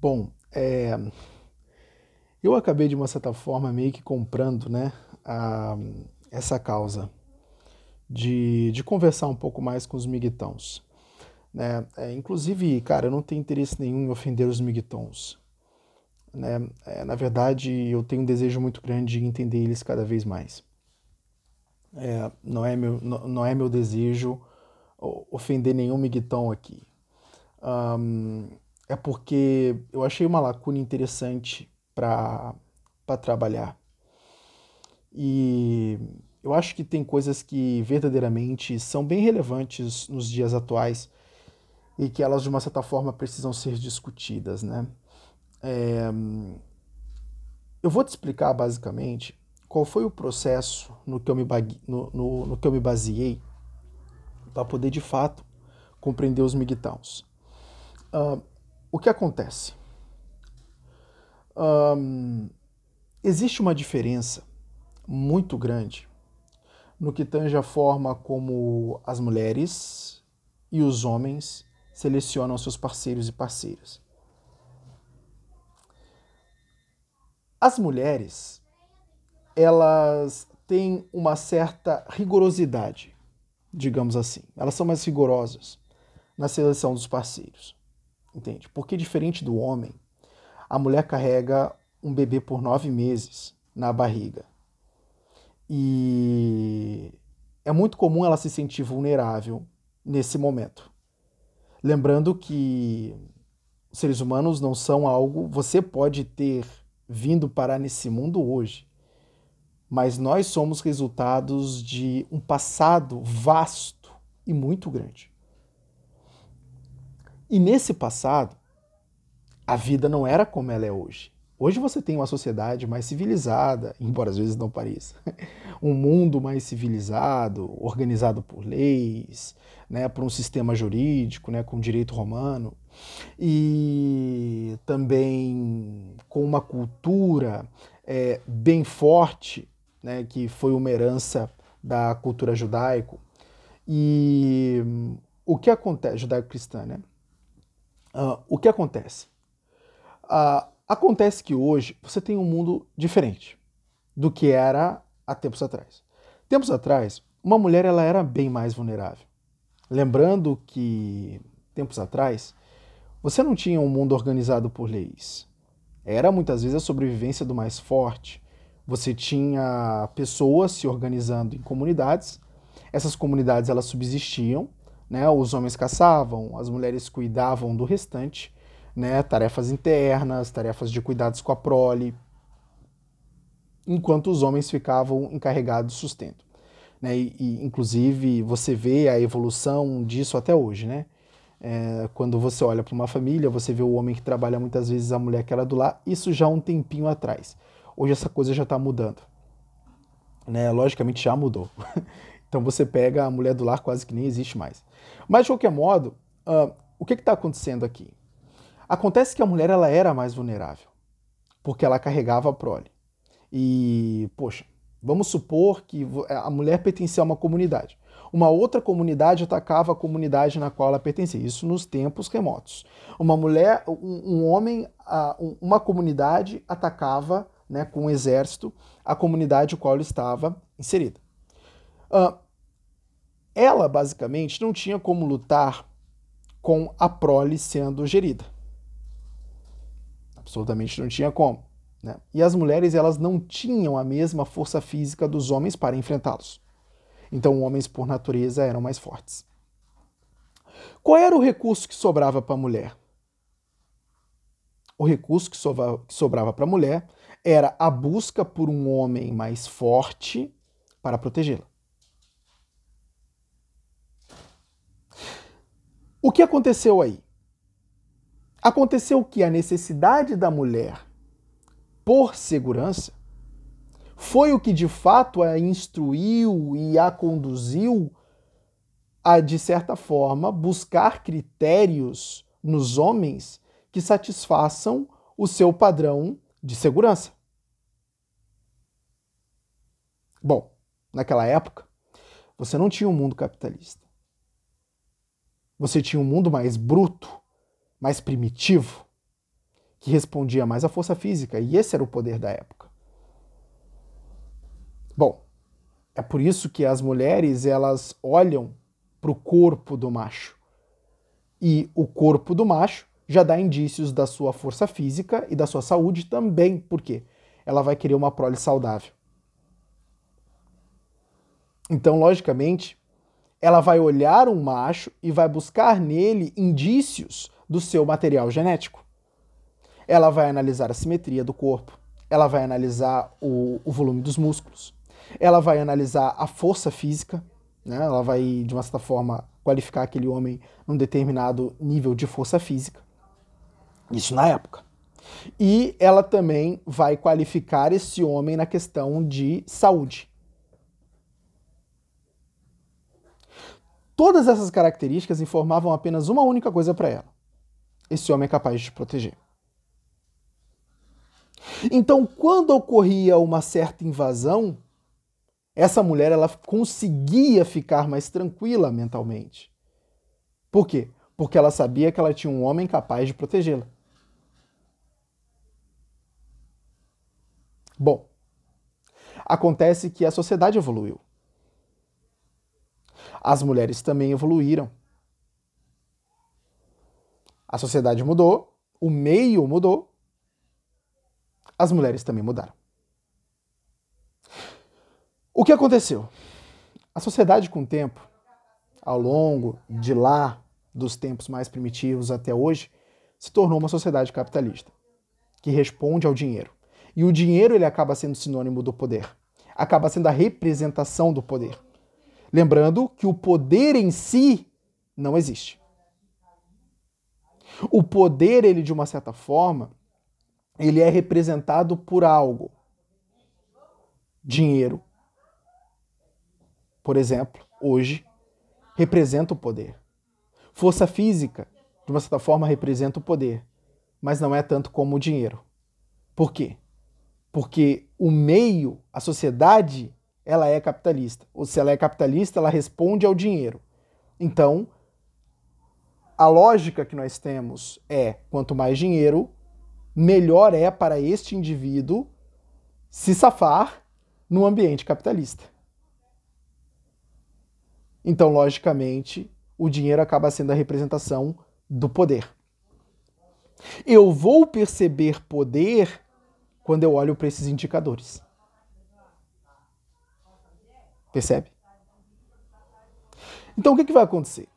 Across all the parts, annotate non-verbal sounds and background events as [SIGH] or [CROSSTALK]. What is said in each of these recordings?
Bom, é, eu acabei de uma certa forma meio que comprando né, a, essa causa de, de conversar um pouco mais com os miguitãos. Né? É, inclusive, cara, eu não tenho interesse nenhum em ofender os miguitons. Né? É, na verdade, eu tenho um desejo muito grande de entender eles cada vez mais. É, não, é meu, não, não é meu desejo ofender nenhum miguitão aqui. Um, é porque eu achei uma lacuna interessante para trabalhar. E eu acho que tem coisas que verdadeiramente são bem relevantes nos dias atuais e que elas, de uma certa forma, precisam ser discutidas. Né? É... Eu vou te explicar, basicamente, qual foi o processo no que eu me, no, no, no que eu me baseei para poder, de fato, compreender os migtowns. Uh, o que acontece? Existe uma diferença muito grande no que tange a forma como as mulheres e os homens selecionam seus parceiros e parceiras. As mulheres, elas têm uma certa rigorosidade, digamos assim. Elas são mais rigorosas na seleção dos parceiros. Entende? Porque diferente do homem, a mulher carrega um bebê por nove meses na barriga. E é muito comum ela se sentir vulnerável nesse momento. Lembrando que seres humanos não são algo. Você pode ter vindo parar nesse mundo hoje, mas nós somos resultados de um passado vasto e muito grande. E nesse passado, a vida não era como ela é hoje. Hoje você tem uma sociedade mais civilizada, embora às vezes não pareça. [LAUGHS] Um mundo mais civilizado, organizado por leis, né, por um sistema jurídico, né, com direito romano, e também com uma cultura é, bem forte, né, que foi uma herança da cultura judaico. E o que acontece, judaico-cristã, né? Uh, o que acontece? Uh, Acontece que hoje você tem um mundo diferente do que era há tempos atrás. Tempos atrás, uma mulher ela era bem mais vulnerável. Lembrando que tempos atrás você não tinha um mundo organizado por leis. Era muitas vezes a sobrevivência do mais forte. Você tinha pessoas se organizando em comunidades. Essas comunidades elas subsistiam, né? Os homens caçavam, as mulheres cuidavam do restante né, tarefas internas, tarefas de cuidados com a prole, enquanto os homens ficavam encarregados do sustento. Né, e, e, inclusive, você vê a evolução disso até hoje. Né? É, quando você olha para uma família, você vê o homem que trabalha muitas vezes a mulher que era do lar, isso já um tempinho atrás. Hoje essa coisa já está mudando. Né? Logicamente já mudou. [LAUGHS] então você pega a mulher do lar, quase que nem existe mais. Mas de qualquer modo, uh, o que está acontecendo aqui? Acontece que a mulher ela era mais vulnerável, porque ela carregava a prole. E, poxa, vamos supor que a mulher pertencia a uma comunidade. Uma outra comunidade atacava a comunidade na qual ela pertencia, isso nos tempos remotos. Uma mulher, um, um homem, uma comunidade atacava né, com um exército a comunidade qual estava inserida. Uh, ela, basicamente, não tinha como lutar com a prole sendo gerida. Absolutamente não tinha como. Né? E as mulheres elas não tinham a mesma força física dos homens para enfrentá-los. Então, homens, por natureza, eram mais fortes. Qual era o recurso que sobrava para a mulher? O recurso que sobrava para a mulher era a busca por um homem mais forte para protegê-la. O que aconteceu aí? Aconteceu que a necessidade da mulher por segurança foi o que de fato a instruiu e a conduziu a, de certa forma, buscar critérios nos homens que satisfaçam o seu padrão de segurança. Bom, naquela época, você não tinha um mundo capitalista. Você tinha um mundo mais bruto, mais primitivo, que respondia mais à força física, e esse era o poder da época. Bom, é por isso que as mulheres elas olham para o corpo do macho. E o corpo do macho já dá indícios da sua força física e da sua saúde também. Por quê? Ela vai querer uma prole saudável. Então, logicamente, ela vai olhar um macho e vai buscar nele indícios do seu material genético. Ela vai analisar a simetria do corpo, ela vai analisar o, o volume dos músculos, ela vai analisar a força física, né? ela vai, de uma certa forma, qualificar aquele homem num determinado nível de força física. Isso na época. E ela também vai qualificar esse homem na questão de saúde. Todas essas características informavam apenas uma única coisa para ela: esse homem é capaz de te proteger. Então, quando ocorria uma certa invasão, essa mulher ela conseguia ficar mais tranquila mentalmente. Por quê? Porque ela sabia que ela tinha um homem capaz de protegê-la. Bom, acontece que a sociedade evoluiu as mulheres também evoluíram. A sociedade mudou, o meio mudou, as mulheres também mudaram. O que aconteceu? A sociedade, com o tempo, ao longo de lá, dos tempos mais primitivos até hoje, se tornou uma sociedade capitalista, que responde ao dinheiro. E o dinheiro ele acaba sendo sinônimo do poder, acaba sendo a representação do poder. Lembrando que o poder em si não existe. O poder, ele de uma certa forma, ele é representado por algo. Dinheiro, por exemplo, hoje representa o poder. Força física, de uma certa forma, representa o poder, mas não é tanto como o dinheiro. Por quê? Porque o meio, a sociedade, ela é capitalista. Ou se ela é capitalista, ela responde ao dinheiro. Então, a lógica que nós temos é: quanto mais dinheiro, melhor é para este indivíduo se safar no ambiente capitalista. Então, logicamente, o dinheiro acaba sendo a representação do poder. Eu vou perceber poder quando eu olho para esses indicadores. Percebe? Então o que, que vai acontecer?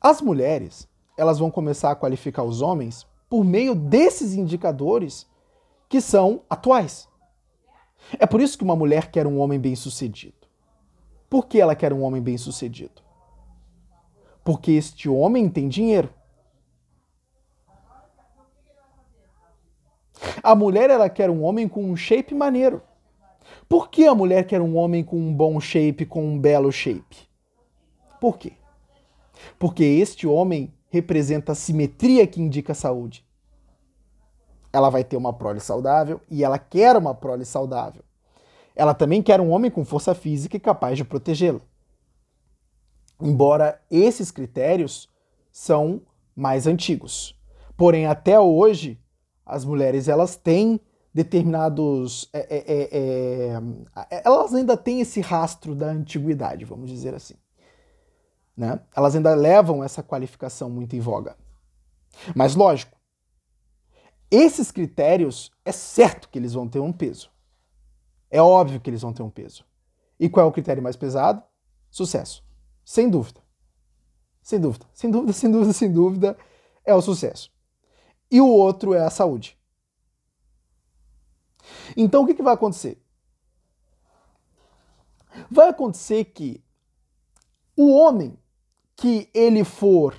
As mulheres elas vão começar a qualificar os homens por meio desses indicadores que são atuais. É por isso que uma mulher quer um homem bem-sucedido. Por que ela quer um homem bem-sucedido? Porque este homem tem dinheiro. A mulher ela quer um homem com um shape maneiro. Por que a mulher quer um homem com um bom shape, com um belo shape? Por quê? Porque este homem representa a simetria que indica a saúde. Ela vai ter uma prole saudável e ela quer uma prole saudável. Ela também quer um homem com força física e capaz de protegê-la. Embora esses critérios são mais antigos. Porém, até hoje, as mulheres elas têm determinados. É, é, é, é, elas ainda têm esse rastro da antiguidade, vamos dizer assim. Né? Elas ainda levam essa qualificação muito em voga. Mas, lógico, esses critérios é certo que eles vão ter um peso. É óbvio que eles vão ter um peso. E qual é o critério mais pesado? Sucesso. Sem dúvida. Sem dúvida. Sem dúvida, sem dúvida, sem dúvida, é o sucesso. E o outro é a saúde. Então o que, que vai acontecer? Vai acontecer que o homem que ele for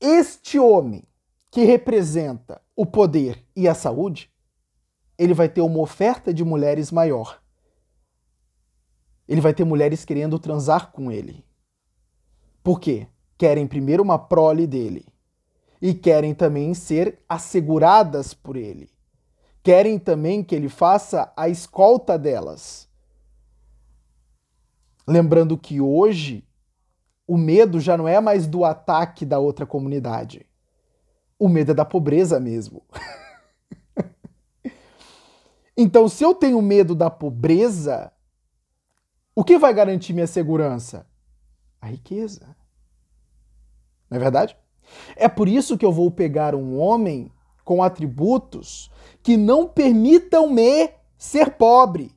este homem que representa o poder e a saúde, ele vai ter uma oferta de mulheres maior. Ele vai ter mulheres querendo transar com ele. Por quê? Querem primeiro uma prole dele e querem também ser asseguradas por ele querem também que ele faça a escolta delas. Lembrando que hoje o medo já não é mais do ataque da outra comunidade. O medo é da pobreza mesmo. [LAUGHS] então, se eu tenho medo da pobreza, o que vai garantir minha segurança? A riqueza. Não é verdade? É por isso que eu vou pegar um homem com atributos que não permitam-me ser pobre.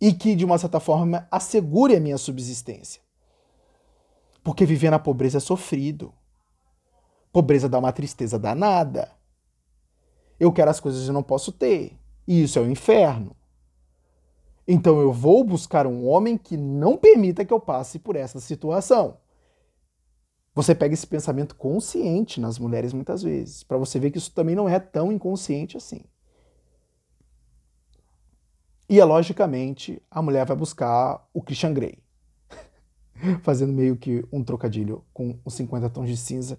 E que, de uma certa forma, assegure a minha subsistência. Porque viver na pobreza é sofrido. Pobreza dá uma tristeza danada. Eu quero as coisas que eu não posso ter. E isso é o inferno. Então eu vou buscar um homem que não permita que eu passe por essa situação. Você pega esse pensamento consciente nas mulheres muitas vezes, para você ver que isso também não é tão inconsciente assim. E, logicamente, a mulher vai buscar o Christian Grey, [LAUGHS] fazendo meio que um trocadilho com os 50 tons de cinza,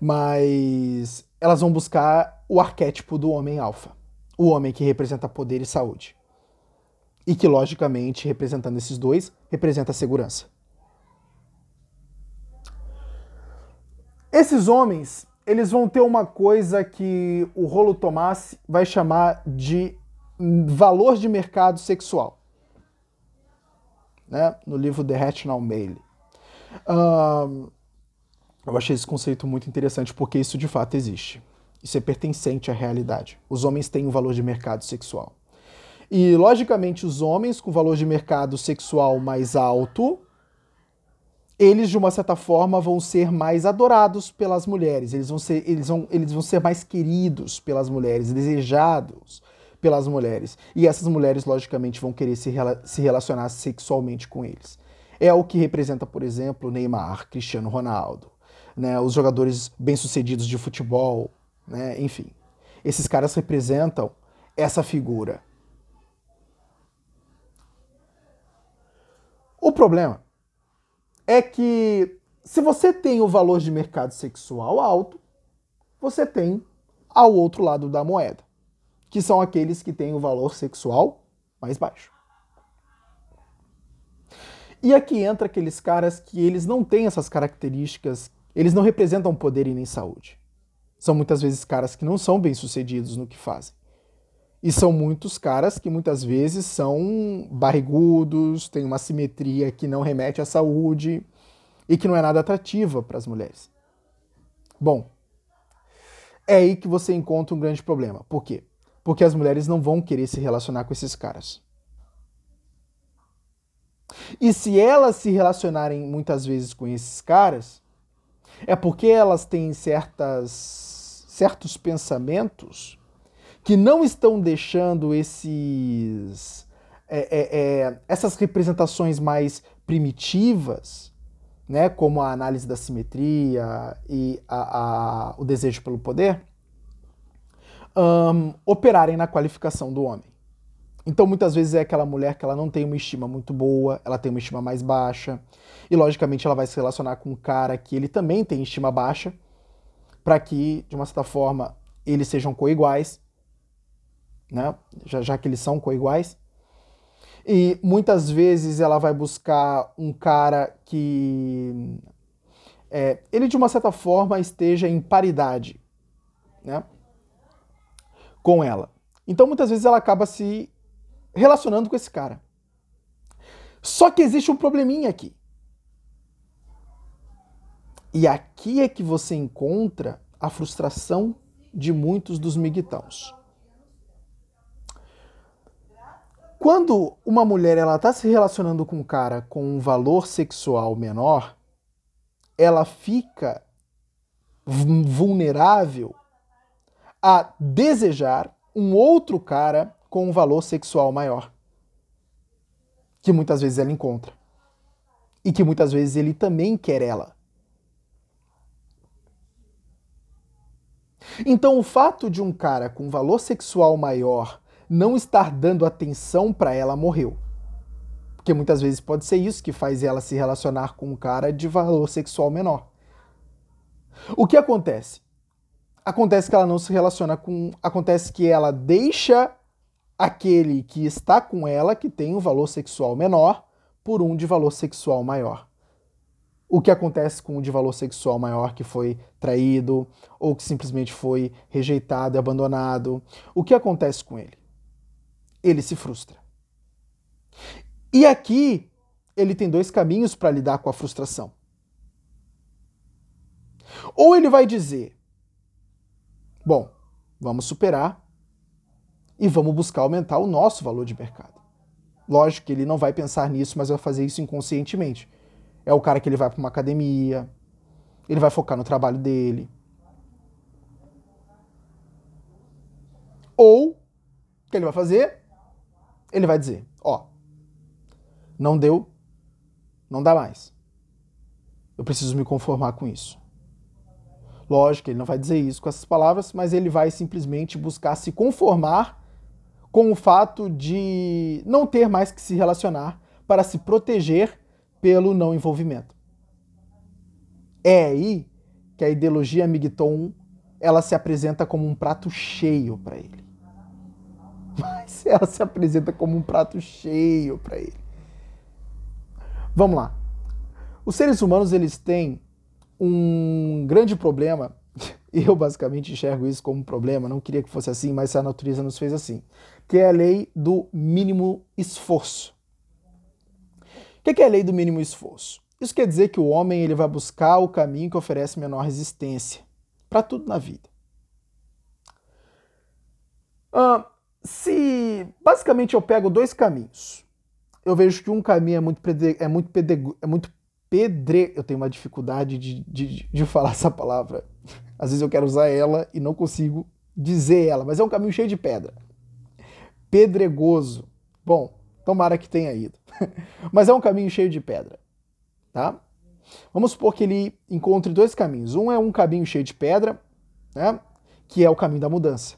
mas elas vão buscar o arquétipo do homem alfa, o homem que representa poder e saúde. E que, logicamente, representando esses dois, representa segurança. Esses homens, eles vão ter uma coisa que o Rolo Tomás vai chamar de valor de mercado sexual. Né? No livro The Rational Male. Um, eu achei esse conceito muito interessante porque isso de fato existe. Isso é pertencente à realidade. Os homens têm um valor de mercado sexual. E, logicamente, os homens com valor de mercado sexual mais alto eles, de uma certa forma, vão ser mais adorados pelas mulheres, eles vão ser, eles vão, eles vão ser mais queridos pelas mulheres, desejados pelas mulheres. E essas mulheres, logicamente, vão querer se, se relacionar sexualmente com eles. É o que representa, por exemplo, Neymar, Cristiano Ronaldo, né, os jogadores bem-sucedidos de futebol, né, enfim. Esses caras representam essa figura. O problema é que se você tem o valor de mercado sexual alto, você tem ao outro lado da moeda, que são aqueles que têm o valor sexual mais baixo. E aqui entra aqueles caras que eles não têm essas características, eles não representam poder e nem saúde. São muitas vezes caras que não são bem-sucedidos no que fazem. E são muitos caras que muitas vezes são barrigudos, têm uma simetria que não remete à saúde e que não é nada atrativa para as mulheres. Bom, é aí que você encontra um grande problema. Por quê? Porque as mulheres não vão querer se relacionar com esses caras. E se elas se relacionarem muitas vezes com esses caras, é porque elas têm certas, certos pensamentos que não estão deixando esses, é, é, é, essas representações mais primitivas, né, como a análise da simetria e a, a, o desejo pelo poder, um, operarem na qualificação do homem. Então, muitas vezes é aquela mulher que ela não tem uma estima muito boa, ela tem uma estima mais baixa, e logicamente ela vai se relacionar com um cara que ele também tem estima baixa, para que, de uma certa forma, eles sejam coiguais né? já, já que eles são coiguais. E muitas vezes ela vai buscar um cara que é, ele de uma certa forma esteja em paridade né, com ela. Então muitas vezes ela acaba se relacionando com esse cara. Só que existe um probleminha aqui. E aqui é que você encontra a frustração de muitos dos miguitãos. Quando uma mulher ela está se relacionando com um cara com um valor sexual menor, ela fica vulnerável a desejar um outro cara com um valor sexual maior, que muitas vezes ela encontra e que muitas vezes ele também quer ela. Então, o fato de um cara com valor sexual maior não estar dando atenção para ela morreu. Porque muitas vezes pode ser isso que faz ela se relacionar com um cara de valor sexual menor. O que acontece? Acontece que ela não se relaciona com. Acontece que ela deixa aquele que está com ela, que tem um valor sexual menor, por um de valor sexual maior. o que acontece com o de valor sexual maior que foi traído ou que simplesmente foi rejeitado e abandonado. O que acontece com ele? Ele se frustra. E aqui ele tem dois caminhos para lidar com a frustração. Ou ele vai dizer: Bom, vamos superar e vamos buscar aumentar o nosso valor de mercado. Lógico que ele não vai pensar nisso, mas vai fazer isso inconscientemente. É o cara que ele vai para uma academia, ele vai focar no trabalho dele. Ou, o que ele vai fazer? Ele vai dizer: Ó, não deu, não dá mais. Eu preciso me conformar com isso. Lógico, ele não vai dizer isso com essas palavras, mas ele vai simplesmente buscar se conformar com o fato de não ter mais que se relacionar para se proteger pelo não envolvimento. É aí que a ideologia Migton ela se apresenta como um prato cheio para ele. Mas [LAUGHS] ela se apresenta como um prato cheio para ele. Vamos lá. Os seres humanos eles têm um grande problema, [LAUGHS] eu basicamente enxergo isso como um problema, não queria que fosse assim, mas a natureza nos fez assim, que é a lei do mínimo esforço. O que é a lei do mínimo esforço? Isso quer dizer que o homem ele vai buscar o caminho que oferece menor resistência para tudo na vida. Ah, se basicamente eu pego dois caminhos, eu vejo que um caminho é muito é muito é muito pedre. Eu tenho uma dificuldade de, de, de falar essa palavra. Às vezes eu quero usar ela e não consigo dizer ela, mas é um caminho cheio de pedra. Pedregoso. Bom, tomara que tenha ido. [LAUGHS] mas é um caminho cheio de pedra, tá? Vamos supor que ele encontre dois caminhos. Um é um caminho cheio de pedra, né? Que é o caminho da mudança,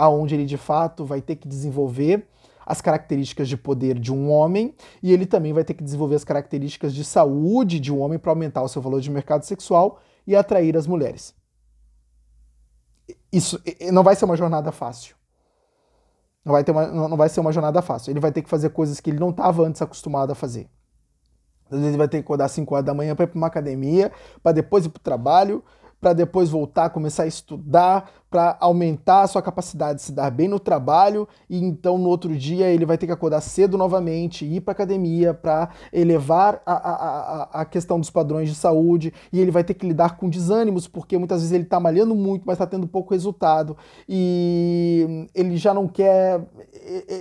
aonde ele de fato vai ter que desenvolver as características de poder de um homem e ele também vai ter que desenvolver as características de saúde de um homem para aumentar o seu valor de mercado sexual e atrair as mulheres. Isso não vai ser uma jornada fácil. Não vai, ter uma, não vai ser uma jornada fácil. Ele vai ter que fazer coisas que ele não estava antes acostumado a fazer. Às vezes ele vai ter que acordar às 5 horas da manhã para ir para uma academia, para depois ir para o trabalho, para depois voltar, começar a estudar, para aumentar a sua capacidade de se dar bem no trabalho e então no outro dia ele vai ter que acordar cedo novamente, ir para academia para elevar a, a, a, a, questão dos padrões de saúde e ele vai ter que lidar com desânimos porque muitas vezes ele está malhando muito, mas está tendo pouco resultado e ele já não quer,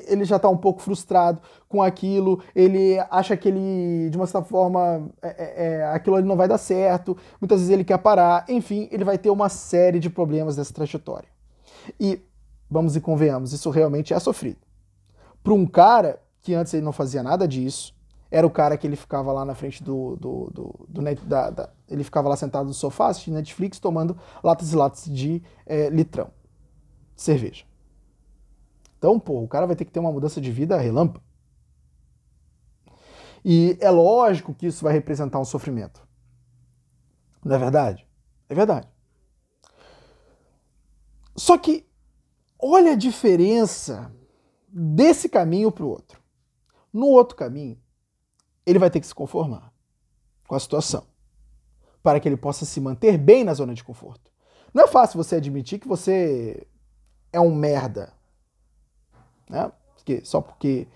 ele já está um pouco frustrado com aquilo, ele acha que ele, de uma certa forma, é, é, é, aquilo ali não vai dar certo, muitas vezes ele quer parar, enfim, ele vai ter uma série de problemas dessa trajetória. E, vamos e convenhamos, isso realmente é sofrido. Para um cara que antes ele não fazia nada disso, era o cara que ele ficava lá na frente do. do, do, do net, da, da, ele ficava lá sentado no sofá assistindo Netflix, tomando latas e latas de é, litrão cerveja. Então, pô, o cara vai ter que ter uma mudança de vida relâmpago. E é lógico que isso vai representar um sofrimento. Não é verdade? É verdade. Só que olha a diferença desse caminho para o outro. No outro caminho, ele vai ter que se conformar com a situação para que ele possa se manter bem na zona de conforto. Não é fácil você admitir que você é um merda, né? Porque, só porque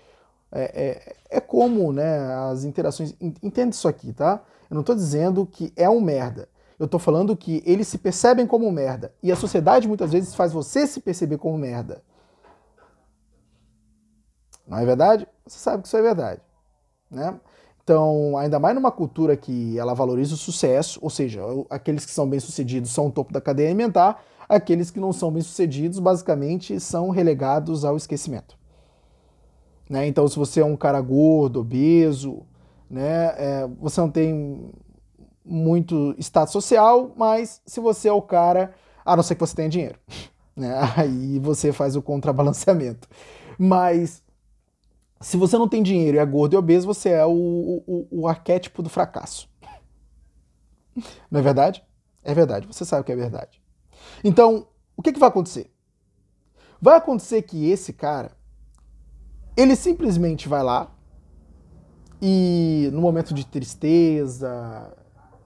é, é, é como né, as interações. Entende isso aqui, tá? Eu não estou dizendo que é um merda. Eu estou falando que eles se percebem como merda. E a sociedade muitas vezes faz você se perceber como merda. Não é verdade? Você sabe que isso é verdade. Né? Então, ainda mais numa cultura que ela valoriza o sucesso, ou seja, aqueles que são bem-sucedidos são o topo da cadeia alimentar, aqueles que não são bem-sucedidos basicamente são relegados ao esquecimento. Né? Então, se você é um cara gordo, obeso, né, é, você não tem muito status social, mas se você é o cara, a não ser que você tenha dinheiro, [LAUGHS] né, aí você faz o contrabalanceamento. Mas se você não tem dinheiro e é gordo e obeso, você é o, o, o arquétipo do fracasso. [LAUGHS] Não é verdade? É verdade, você sabe que é verdade. Então, o que, que vai acontecer? Vai acontecer que esse cara ele simplesmente vai lá e no momento de tristeza,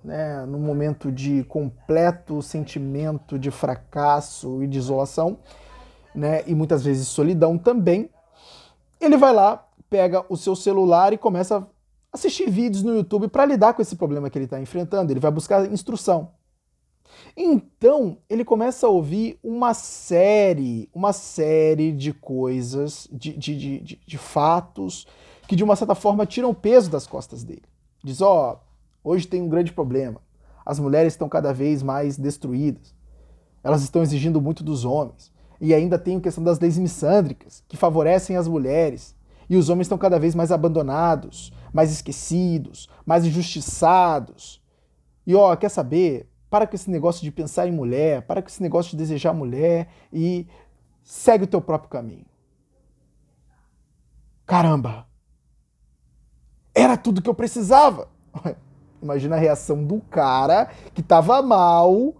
né, num momento de completo sentimento de fracasso e de isolação, né, e muitas vezes solidão também, ele vai lá, pega o seu celular e começa a assistir vídeos no YouTube para lidar com esse problema que ele está enfrentando. Ele vai buscar instrução. Então, ele começa a ouvir uma série, uma série de coisas, de, de, de, de fatos, que de uma certa forma tiram o peso das costas dele. Diz: Ó, oh, hoje tem um grande problema. As mulheres estão cada vez mais destruídas. Elas estão exigindo muito dos homens. E ainda tem a questão das leis missândricas, que favorecem as mulheres. E os homens estão cada vez mais abandonados, mais esquecidos, mais injustiçados. E ó, quer saber? Para com esse negócio de pensar em mulher, para com esse negócio de desejar mulher e segue o teu próprio caminho. Caramba! Era tudo que eu precisava. [LAUGHS] Imagina a reação do cara que tava mal,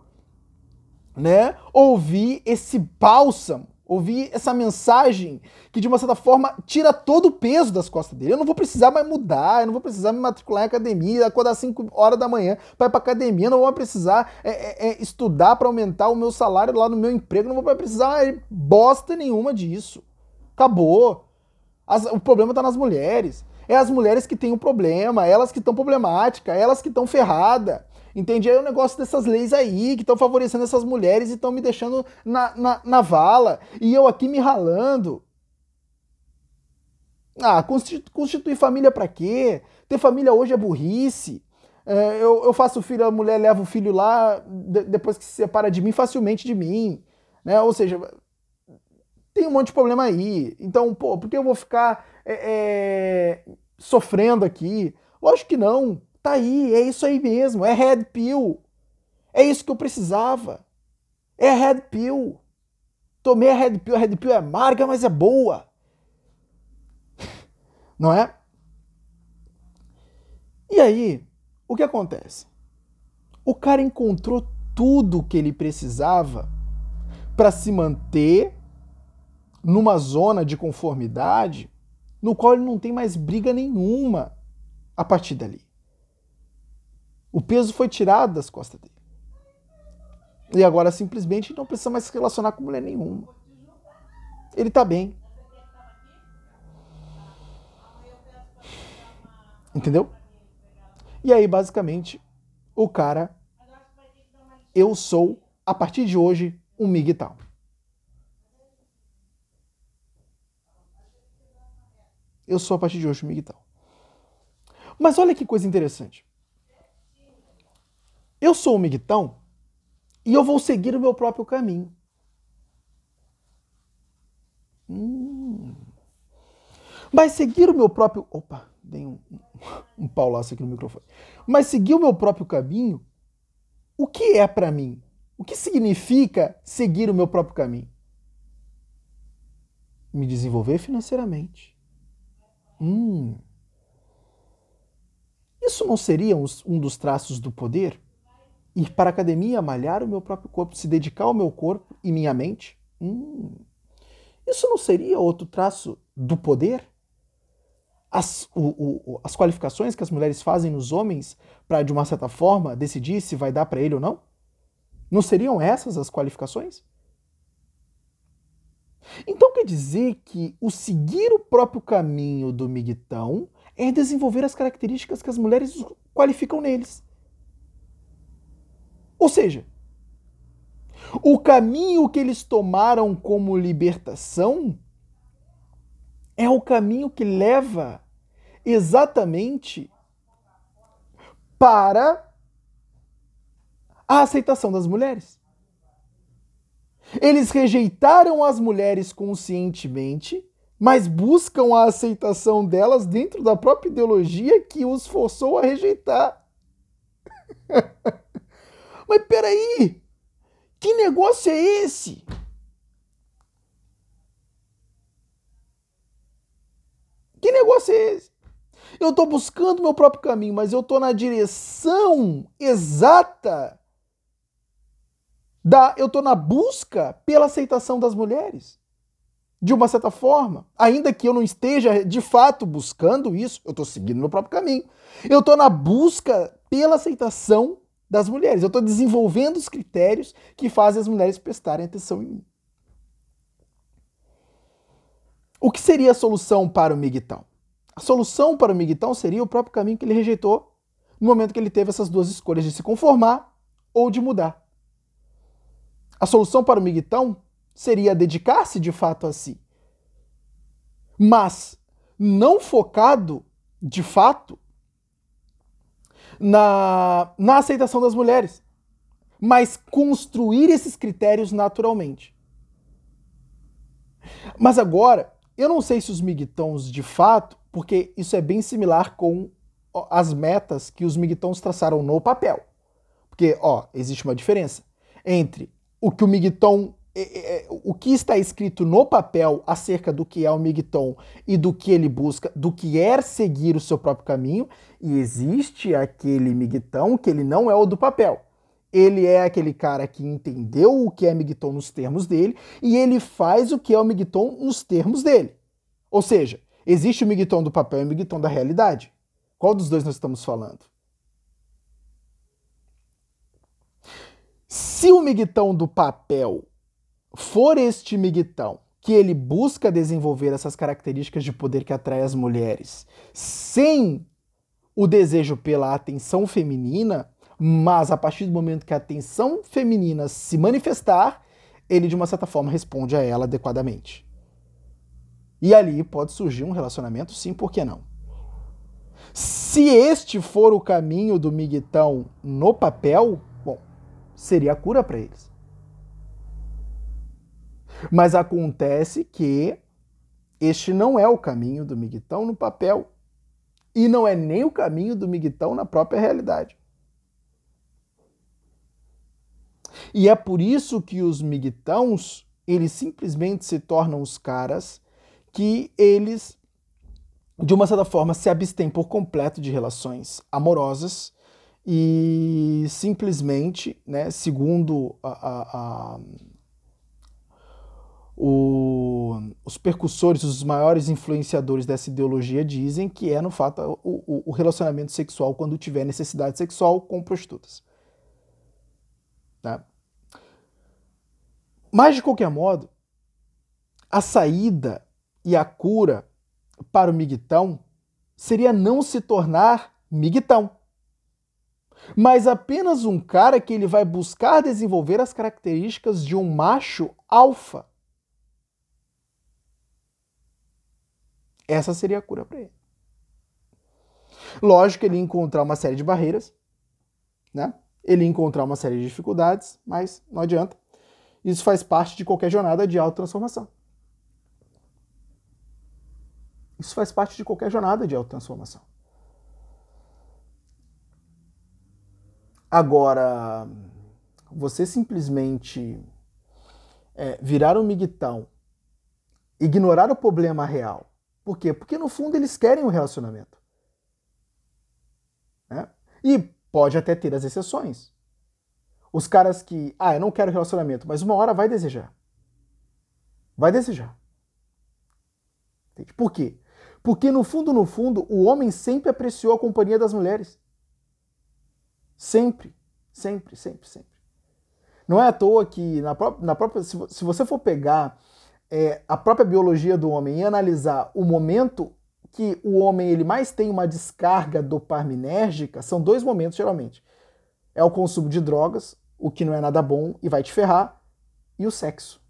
né? Ouvir esse bálsamo ouvir essa mensagem que, de uma certa forma, tira todo o peso das costas dele. Eu não vou precisar mais mudar, eu não vou precisar me matricular em academia, acordar às 5 horas da manhã para ir para academia, eu não vou precisar é, é, é, estudar para aumentar o meu salário lá no meu emprego, não vou precisar bosta nenhuma disso. Acabou. As, o problema está nas mulheres. É as mulheres que têm o problema, elas que estão problemáticas, elas que estão ferradas. Entende? Aí o negócio dessas leis aí, que estão favorecendo essas mulheres e estão me deixando na, na, na vala. E eu aqui me ralando. Ah, constituir família para quê? Ter família hoje é burrice. É, eu, eu, faço filho, a mulher leva o filho lá, de, depois que se separa de mim, facilmente de mim. Né? Ou seja, tem um monte de problema aí. Então, pô, por que eu vou ficar é, é, sofrendo aqui? Lógico que não. Tá aí, é isso aí mesmo, é Red Pill. É isso que eu precisava. É Red Pill. Tomei a Red Pill, a Red Pill é amarga, mas é boa. [LAUGHS] Não é? E aí, o que acontece? O cara encontrou tudo que ele precisava para se manter numa zona de conformidade no qual ele não tem mais briga nenhuma a partir dali. O peso foi tirado das costas dele. E agora simplesmente não precisa mais se relacionar com mulher nenhuma. Ele tá bem. Entendeu? E aí, basicamente, o cara. Eu sou, a partir de hoje, um migtal. Eu sou, a partir de hoje, um migtal. Mas olha que coisa interessante. Eu sou um migtão e eu vou seguir o meu próprio caminho. Hum. Mas seguir o meu próprio. Opa, dei um, um paulaço aqui no microfone. Mas seguir o meu próprio caminho, o que é para mim? O que significa seguir o meu próprio caminho? Me desenvolver financeiramente. Hum. Isso não seria um dos traços do poder? Ir para a academia, malhar o meu próprio corpo, se dedicar ao meu corpo e minha mente? Hum, isso não seria outro traço do poder? As, o, o, as qualificações que as mulheres fazem nos homens para, de uma certa forma, decidir se vai dar para ele ou não? Não seriam essas as qualificações? Então quer dizer que o seguir o próprio caminho do migtão é desenvolver as características que as mulheres qualificam neles. Ou seja, o caminho que eles tomaram como libertação é o caminho que leva exatamente para a aceitação das mulheres. Eles rejeitaram as mulheres conscientemente, mas buscam a aceitação delas dentro da própria ideologia que os forçou a rejeitar. [LAUGHS] Mas peraí, que negócio é esse? Que negócio é esse? Eu estou buscando meu próprio caminho, mas eu estou na direção exata da. Eu estou na busca pela aceitação das mulheres. De uma certa forma. Ainda que eu não esteja de fato buscando isso, eu estou seguindo meu próprio caminho. Eu estou na busca pela aceitação das mulheres. Eu estou desenvolvendo os critérios que fazem as mulheres prestarem atenção em mim. O que seria a solução para o Miguitão? A solução para o Miguitão seria o próprio caminho que ele rejeitou no momento que ele teve essas duas escolhas de se conformar ou de mudar. A solução para o Miguitão seria dedicar-se de fato a si, mas não focado de fato na, na aceitação das mulheres, mas construir esses critérios naturalmente. Mas agora, eu não sei se os migtons de fato, porque isso é bem similar com as metas que os migtons traçaram no papel. Porque, ó, existe uma diferença entre o que o migton o que está escrito no papel acerca do que é o Migton e do que ele busca, do que é seguir o seu próprio caminho, e existe aquele Migtão que ele não é o do papel. Ele é aquele cara que entendeu o que é Migton nos termos dele e ele faz o que é o Migton nos termos dele. Ou seja, existe o Migton do papel e o Migton da realidade. Qual dos dois nós estamos falando? Se o Migtão do papel for este miguitão que ele busca desenvolver essas características de poder que atrai as mulheres sem o desejo pela atenção feminina, mas a partir do momento que a atenção feminina se manifestar, ele de uma certa forma responde a ela adequadamente. E ali pode surgir um relacionamento, sim, por que não? Se este for o caminho do miguitão no papel, bom, seria a cura para eles. Mas acontece que este não é o caminho do miguitão no papel. E não é nem o caminho do miguitão na própria realidade. E é por isso que os miguitãos, eles simplesmente se tornam os caras que eles, de uma certa forma, se abstêm por completo de relações amorosas e simplesmente, né, segundo a, a, a o, os percussores, os maiores influenciadores dessa ideologia dizem que é, no fato, o, o relacionamento sexual quando tiver necessidade sexual com prostitutas. Tá? Mas, de qualquer modo, a saída e a cura para o miguitão seria não se tornar miguitão, mas apenas um cara que ele vai buscar desenvolver as características de um macho alfa Essa seria a cura para ele. Lógico que ele ia encontrar uma série de barreiras, né? Ele ia encontrar uma série de dificuldades, mas não adianta. Isso faz parte de qualquer jornada de autotransformação. Isso faz parte de qualquer jornada de autotransformação. Agora, você simplesmente é, virar um miguitão, ignorar o problema real por quê? Porque no fundo eles querem um relacionamento. Né? E pode até ter as exceções. Os caras que, ah, eu não quero relacionamento, mas uma hora vai desejar. Vai desejar. Por quê? Porque no fundo, no fundo, o homem sempre apreciou a companhia das mulheres. Sempre, sempre, sempre, sempre. Não é à toa que na própria, na própria se você for pegar é, a própria biologia do homem e analisar o momento que o homem ele mais tem uma descarga dopaminérgica, são dois momentos geralmente. É o consumo de drogas, o que não é nada bom e vai te ferrar, e o sexo.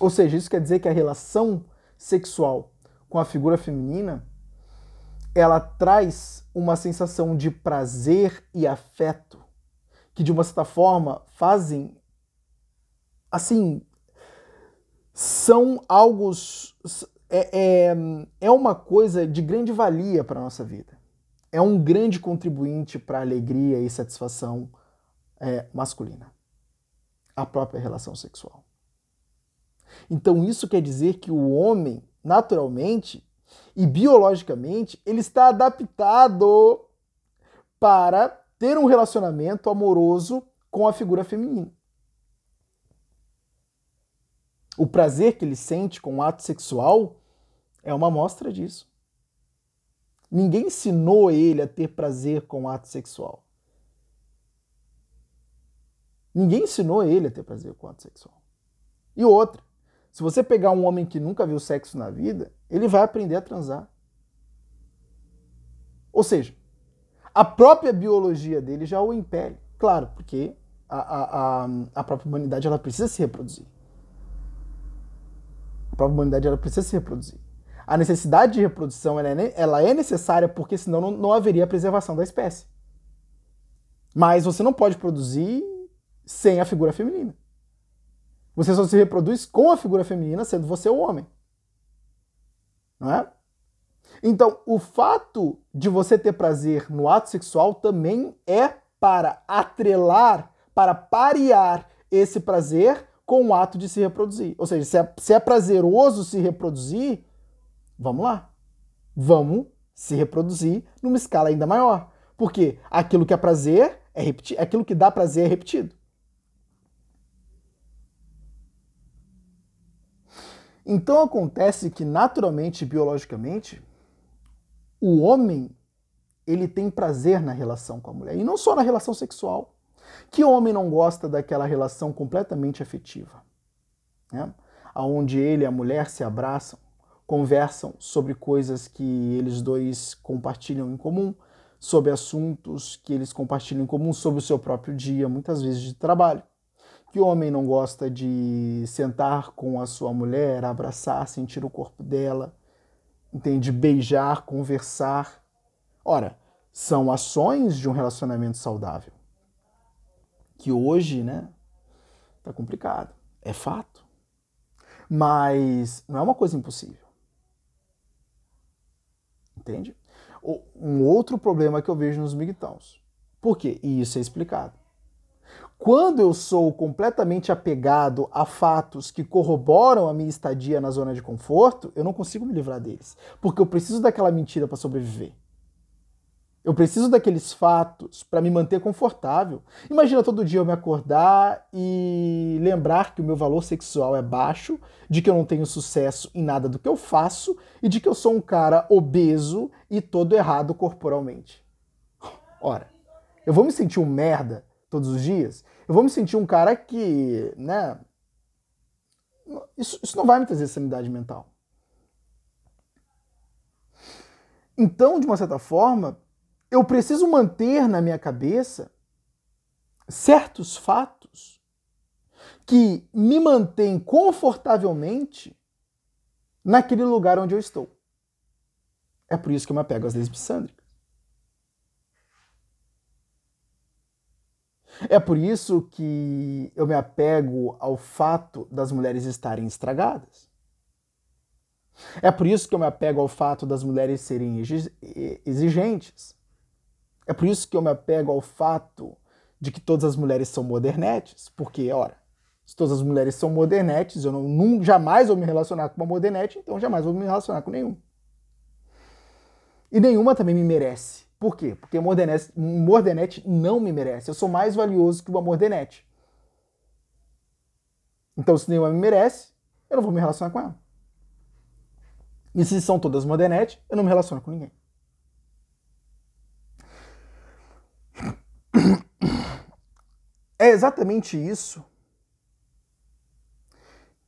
Ou seja, isso quer dizer que a relação sexual com a figura feminina ela traz uma sensação de prazer e afeto que de uma certa forma fazem assim são algo é, é, é uma coisa de grande valia para a nossa vida. É um grande contribuinte para a alegria e satisfação é, masculina. A própria relação sexual. Então isso quer dizer que o homem, naturalmente e biologicamente, ele está adaptado para ter um relacionamento amoroso com a figura feminina. O prazer que ele sente com o ato sexual é uma amostra disso. Ninguém ensinou ele a ter prazer com o ato sexual. Ninguém ensinou ele a ter prazer com o ato sexual. E outra, se você pegar um homem que nunca viu sexo na vida, ele vai aprender a transar. Ou seja, a própria biologia dele já o impele. Claro, porque a, a, a, a própria humanidade ela precisa se reproduzir. A própria humanidade ela precisa se reproduzir. A necessidade de reprodução ela é, ela é necessária porque senão não, não haveria preservação da espécie. Mas você não pode produzir sem a figura feminina. Você só se reproduz com a figura feminina, sendo você o homem. Não é? Então, o fato de você ter prazer no ato sexual também é para atrelar, para parear esse prazer com o ato de se reproduzir. Ou seja, se é, se é prazeroso se reproduzir, vamos lá. Vamos se reproduzir numa escala ainda maior. Porque aquilo que é prazer é repetido, aquilo que dá prazer é repetido. Então acontece que naturalmente, biologicamente, o homem ele tem prazer na relação com a mulher e não só na relação sexual. Que homem não gosta daquela relação completamente afetiva, né? Onde ele e a mulher se abraçam, conversam sobre coisas que eles dois compartilham em comum, sobre assuntos que eles compartilham em comum, sobre o seu próprio dia, muitas vezes de trabalho. Que homem não gosta de sentar com a sua mulher, abraçar, sentir o corpo dela, entende? Beijar, conversar. Ora, são ações de um relacionamento saudável. Que hoje, né, tá complicado. É fato. Mas não é uma coisa impossível. Entende? Um outro problema que eu vejo nos migtãos. Por quê? E isso é explicado. Quando eu sou completamente apegado a fatos que corroboram a minha estadia na zona de conforto, eu não consigo me livrar deles, porque eu preciso daquela mentira para sobreviver. Eu preciso daqueles fatos para me manter confortável. Imagina todo dia eu me acordar e lembrar que o meu valor sexual é baixo, de que eu não tenho sucesso em nada do que eu faço e de que eu sou um cara obeso e todo errado corporalmente. Ora, eu vou me sentir um merda todos os dias, eu vou me sentir um cara que, né? Isso, isso não vai me trazer sanidade mental. Então, de uma certa forma, eu preciso manter na minha cabeça certos fatos que me mantêm confortavelmente naquele lugar onde eu estou. É por isso que eu me apego às leis psândricas. É por isso que eu me apego ao fato das mulheres estarem estragadas. É por isso que eu me apego ao fato das mulheres serem exigentes. É por isso que eu me apego ao fato de que todas as mulheres são modernetes. Porque, ora, se todas as mulheres são modernetes, eu não, não jamais vou me relacionar com uma modernete, então jamais vou me relacionar com nenhuma. E nenhuma também me merece. Por quê? Porque Mordenete, Mordenete não me merece. Eu sou mais valioso que uma Mordenete. Então, se nenhuma me merece, eu não vou me relacionar com ela. E se são todas Mordenete, eu não me relaciono com ninguém. É exatamente isso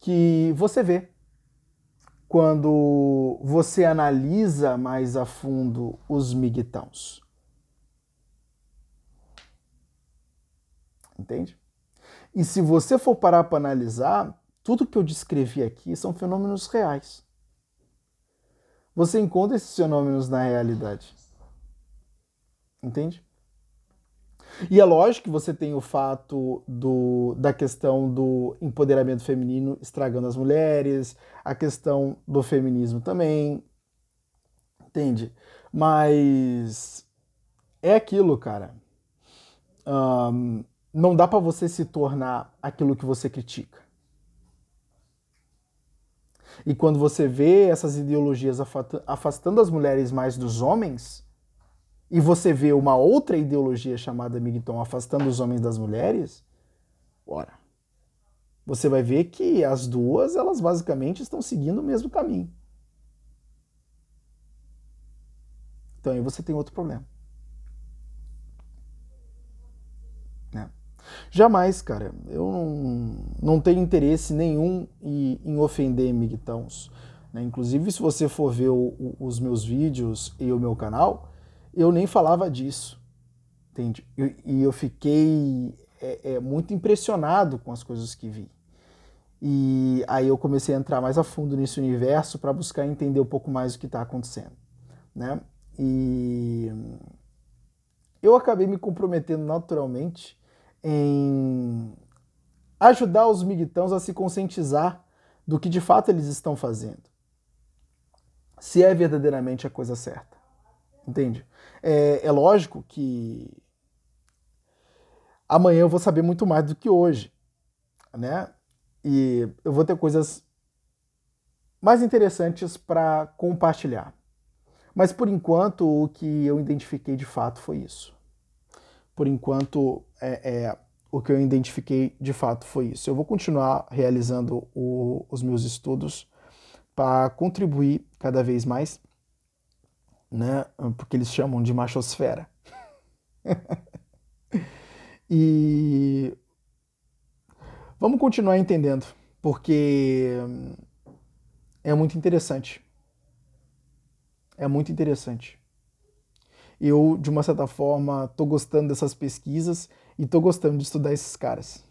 que você vê quando você analisa mais a fundo os migtãos. Entende? E se você for parar para analisar, tudo que eu descrevi aqui são fenômenos reais. Você encontra esses fenômenos na realidade. Entende? E é lógico que você tem o fato do, da questão do empoderamento feminino estragando as mulheres, a questão do feminismo também, entende? Mas é aquilo, cara. Um, não dá para você se tornar aquilo que você critica. E quando você vê essas ideologias afastando as mulheres mais dos homens, e você vê uma outra ideologia chamada Migton afastando os homens das mulheres, ora, você vai ver que as duas, elas basicamente estão seguindo o mesmo caminho. Então aí você tem outro problema. Né? Jamais, cara, eu não, não tenho interesse nenhum em, em ofender migtãos. Né? Inclusive, se você for ver o, o, os meus vídeos e o meu canal, eu nem falava disso, entende? Eu, e eu fiquei é, é, muito impressionado com as coisas que vi. E aí eu comecei a entrar mais a fundo nesse universo para buscar entender um pouco mais o que está acontecendo, né? E eu acabei me comprometendo naturalmente em ajudar os migtãos a se conscientizar do que de fato eles estão fazendo. Se é verdadeiramente a coisa certa. Entende? É, é lógico que amanhã eu vou saber muito mais do que hoje, né? E eu vou ter coisas mais interessantes para compartilhar. Mas por enquanto o que eu identifiquei de fato foi isso. Por enquanto é, é o que eu identifiquei de fato foi isso. Eu vou continuar realizando o, os meus estudos para contribuir cada vez mais, né? Porque eles chamam de machosfera. [LAUGHS] e vamos continuar entendendo, porque é muito interessante. É muito interessante. Eu, de uma certa forma, estou gostando dessas pesquisas e estou gostando de estudar esses caras.